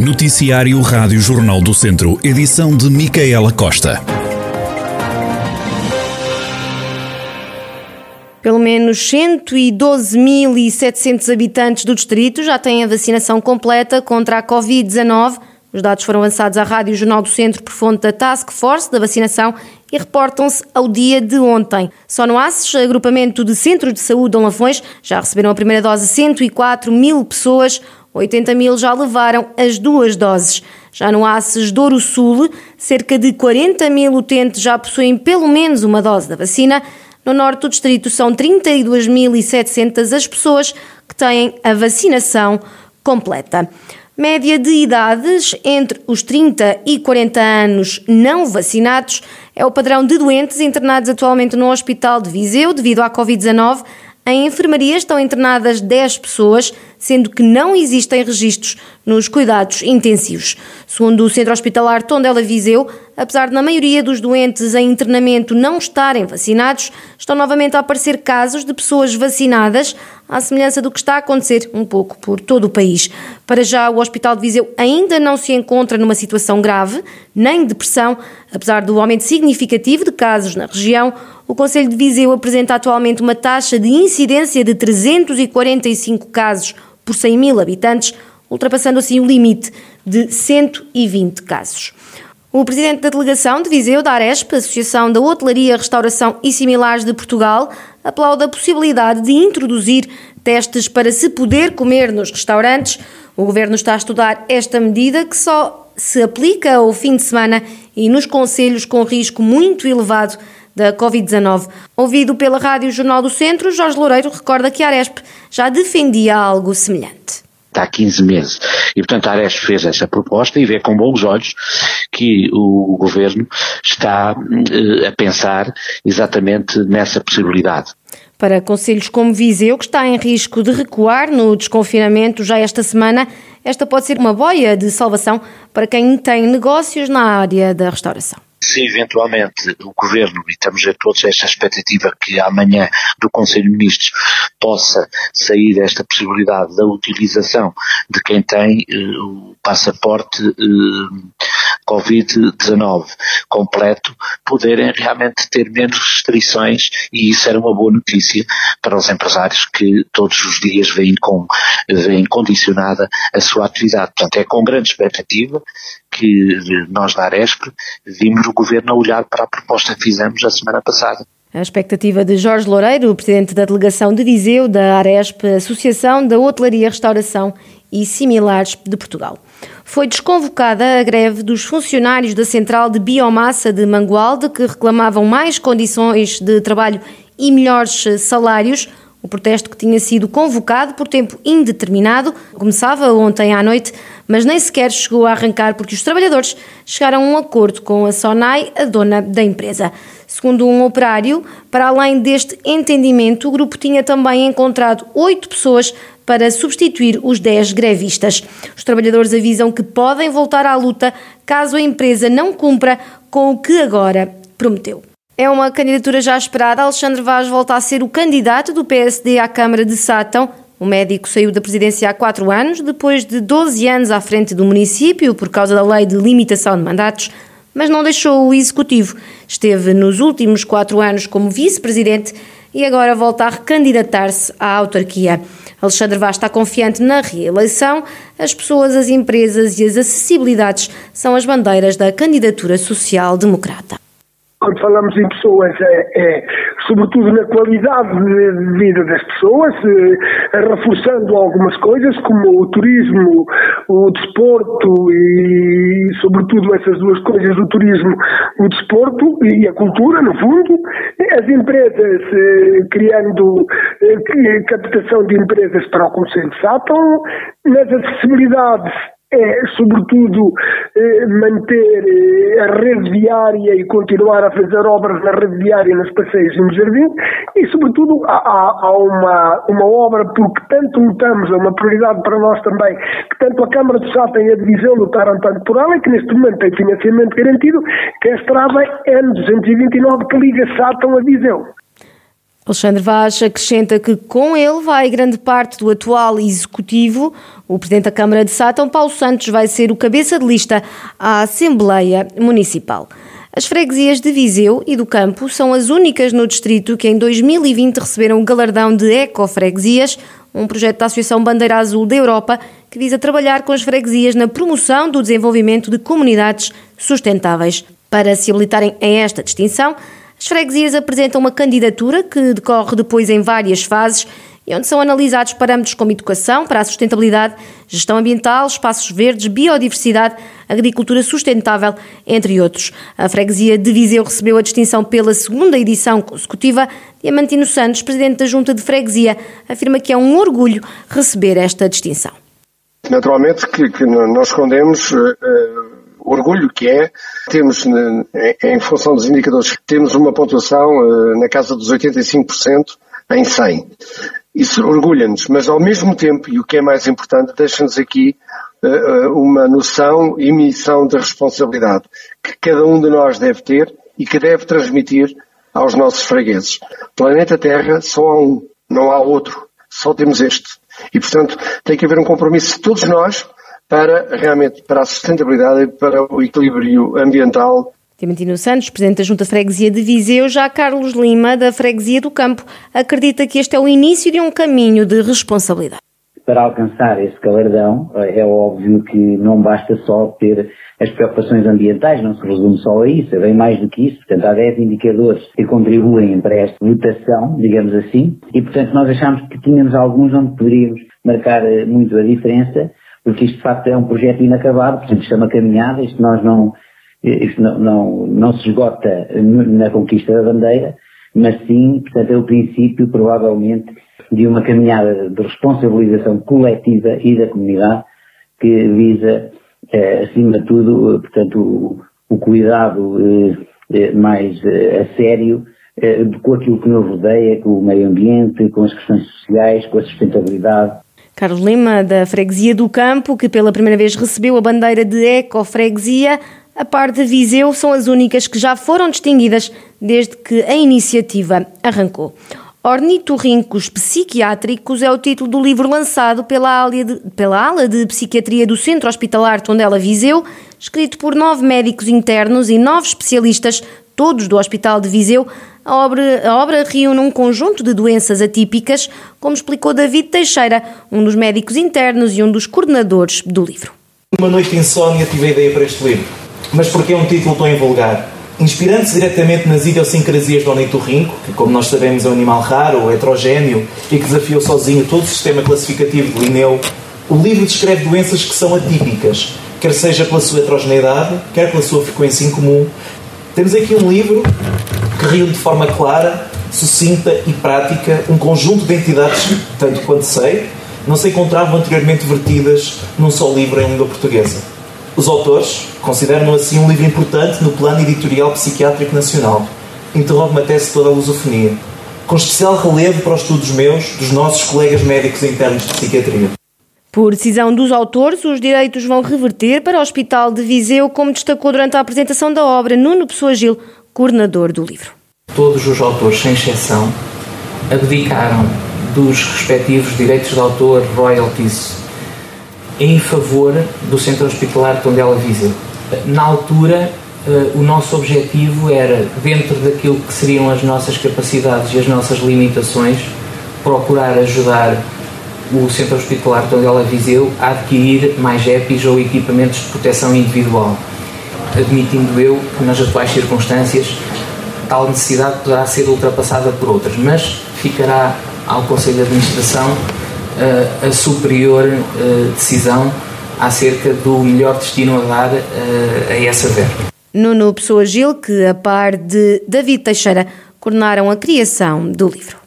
Noticiário Rádio Jornal do Centro, edição de Micaela Costa. Pelo menos 112.700 habitantes do distrito já têm a vacinação completa contra a Covid-19. Os dados foram lançados à Rádio Jornal do Centro por fonte da Task Force da vacinação e reportam-se ao dia de ontem. Só no ACES, agrupamento de centros de saúde Dom Lafões, já receberam a primeira dose 104 mil pessoas, 80 mil já levaram as duas doses. Já no ACES Douro Sul, cerca de 40 mil utentes já possuem pelo menos uma dose da vacina. No norte do distrito são 32.700 as pessoas que têm a vacinação completa. Média de idades entre os 30 e 40 anos não vacinados é o padrão de doentes internados atualmente no Hospital de Viseu devido à Covid-19. Em enfermaria estão internadas 10 pessoas, sendo que não existem registros nos cuidados intensivos. Segundo o Centro Hospitalar Tondela Viseu, apesar de na maioria dos doentes em internamento não estarem vacinados, estão novamente a aparecer casos de pessoas vacinadas, à semelhança do que está a acontecer um pouco por todo o país. Para já, o Hospital de Viseu ainda não se encontra numa situação grave, nem depressão, apesar do aumento significativo de casos na região. O Conselho de Viseu apresenta atualmente uma taxa de incidência de 345 casos por 100 mil habitantes, ultrapassando assim o limite de 120 casos. O presidente da delegação de Viseu, da Aresp, Associação da Hotelaria, Restauração e Similares de Portugal, aplaude a possibilidade de introduzir testes para se poder comer nos restaurantes. O governo está a estudar esta medida que só se aplica ao fim de semana e nos conselhos com risco muito elevado da Covid-19. Ouvido pela Rádio Jornal do Centro, Jorge Loureiro recorda que a Aresp já defendia algo semelhante há 15 meses. E, portanto, a Ares fez essa proposta e vê com bons olhos que o governo está uh, a pensar exatamente nessa possibilidade. Para conselhos como Viseu, que está em risco de recuar no desconfinamento já esta semana, esta pode ser uma boia de salvação para quem tem negócios na área da restauração se eventualmente o Governo, e estamos a todos esta expectativa que amanhã do Conselho de Ministros possa sair esta possibilidade da utilização de quem tem uh, o passaporte uh, Covid-19 completo, poderem realmente ter menos restrições e isso era uma boa notícia para os empresários que todos os dias vêm, com, vêm condicionada a sua atividade. Portanto, é com grande expectativa que nós da Aresp vimos o Governo a olhar para a proposta que fizemos a semana passada. A expectativa de Jorge Loureiro, presidente da delegação de Viseu da Aresp, Associação da Hotelaria, Restauração e Similares de Portugal. Foi desconvocada a greve dos funcionários da Central de Biomassa de Mangualde, que reclamavam mais condições de trabalho e melhores salários. O protesto que tinha sido convocado por tempo indeterminado começava ontem à noite, mas nem sequer chegou a arrancar porque os trabalhadores chegaram a um acordo com a Sonai, a dona da empresa. Segundo um operário, para além deste entendimento, o grupo tinha também encontrado oito pessoas para substituir os 10 grevistas. Os trabalhadores avisam que podem voltar à luta caso a empresa não cumpra com o que agora prometeu. É uma candidatura já esperada. Alexandre Vaz volta a ser o candidato do PSD à Câmara de Sátão. O médico saiu da presidência há quatro anos, depois de 12 anos à frente do município por causa da lei de limitação de mandatos, mas não deixou o executivo. Esteve nos últimos quatro anos como vice-presidente e agora volta a recandidatar-se à autarquia. Alexandre Vaz está confiante na reeleição. As pessoas, as empresas e as acessibilidades são as bandeiras da candidatura social-democrata quando falamos em pessoas, é, é, sobretudo na qualidade de vida das pessoas, é, reforçando algumas coisas como o turismo, o desporto e, sobretudo, essas duas coisas, o turismo, o desporto e a cultura, no fundo. As empresas, eh, criando eh, captação de empresas para o Conselho de Sátão, nas acessibilidades é, sobretudo, eh, manter eh, a rede viária e continuar a fazer obras na rede viária, nos passeios e no jardim, e, sobretudo, há, há uma, uma obra porque tanto lutamos, é uma prioridade para nós também, que tanto a Câmara de Sá e a Divisão lutaram tanto por ela, e que neste momento tem financiamento garantido, que é a estrada N229 que liga Sátão a Viseu. Alexandre Vaz acrescenta que com ele vai grande parte do atual executivo. O presidente da Câmara de Sátão, Paulo Santos, vai ser o cabeça de lista à Assembleia Municipal. As freguesias de Viseu e do Campo são as únicas no distrito que em 2020 receberam o galardão de Ecofreguesias, um projeto da Associação Bandeira Azul da Europa que visa trabalhar com as freguesias na promoção do desenvolvimento de comunidades sustentáveis. Para se habilitarem a esta distinção, as freguesias apresentam uma candidatura que decorre depois em várias fases e onde são analisados parâmetros como educação para a sustentabilidade, gestão ambiental, espaços verdes, biodiversidade, agricultura sustentável, entre outros. A freguesia de Viseu recebeu a distinção pela segunda edição consecutiva. Diamantino Santos, presidente da Junta de Freguesia, afirma que é um orgulho receber esta distinção. Naturalmente que, que nós escondemos uh, o orgulho que é, temos, em função dos indicadores, temos uma pontuação uh, na casa dos 85% em 100. Isso orgulha-nos, mas ao mesmo tempo, e o que é mais importante, deixa-nos aqui uh, uma noção e missão de responsabilidade que cada um de nós deve ter e que deve transmitir aos nossos fregueses. Planeta Terra só há um, não há outro. Só temos este. E, portanto, tem que haver um compromisso de todos nós para realmente para a sustentabilidade e para o equilíbrio ambiental Diamantino Santos, Presidente da Junta Freguesia de Viseu, já Carlos Lima, da Freguesia do Campo, acredita que este é o início de um caminho de responsabilidade. Para alcançar esse galardão, é óbvio que não basta só ter as preocupações ambientais, não se resume só a isso, é bem mais do que isso. Portanto, há 10 indicadores que contribuem para esta votação, digamos assim, e portanto nós achamos que tínhamos alguns onde poderíamos marcar eh, muito a diferença, porque isto de facto é um projeto inacabado, portanto isto é uma caminhada, isto nós não, isto não, não, não se esgota na conquista da bandeira, mas sim, portanto, é o princípio, provavelmente, de uma caminhada de responsabilização coletiva e da comunidade que visa, eh, acima de tudo, portanto, o, o cuidado eh, eh mais eh, a sério eh, com aquilo que nos rodeia, com o meio ambiente, com as questões sociais, com a sustentabilidade. Carlos Lima, da Freguesia do Campo, que pela primeira vez recebeu a bandeira de Ecofreguesia, a par de Viseu, são as únicas que já foram distinguidas desde que a iniciativa arrancou. Ornitorrincos Psiquiátricos é o título do livro lançado pela, de, pela ala de psiquiatria do Centro Hospitalar Tondela Viseu, escrito por nove médicos internos e nove especialistas, todos do Hospital de Viseu. A obra, a obra reúne um conjunto de doenças atípicas, como explicou David Teixeira, um dos médicos internos e um dos coordenadores do livro. Uma noite insónia tive a ideia para este livro mas porque é um título tão invulgar? Inspirando-se diretamente nas idiosincrasias do ornitorrinco, que, como nós sabemos, é um animal raro ou heterogéneo e que desafiou sozinho todo o sistema classificativo de Linneu, o livro descreve doenças que são atípicas, quer seja pela sua heterogeneidade, quer pela sua frequência em comum. Temos aqui um livro que reúne de forma clara, sucinta e prática um conjunto de entidades, tanto quanto sei, não se encontravam anteriormente vertidas num só livro em língua portuguesa. Os autores consideram assim um livro importante no plano editorial psiquiátrico nacional. Interrogo-me até se toda a lusofonia, com especial relevo para os estudos meus, dos nossos colegas médicos internos de psiquiatria. Por decisão dos autores, os direitos vão reverter para o Hospital de Viseu, como destacou durante a apresentação da obra Nuno Pessoa Gil, coordenador do livro. Todos os autores, sem exceção, abdicaram dos respectivos direitos de autor, royalties em favor do Centro Hospitalar Tondela Viseu. Na altura, uh, o nosso objetivo era, dentro daquilo que seriam as nossas capacidades e as nossas limitações, procurar ajudar o Centro Hospitalar Tondela Viseu a adquirir mais EPIs ou equipamentos de proteção individual, admitindo eu que nas atuais circunstâncias tal necessidade poderá ser ultrapassada por outras, mas ficará ao Conselho de Administração a superior decisão acerca do melhor destino a dar a essa verba. Nuno Pessoa Gil, que a par de David Teixeira, coordenaram a criação do livro.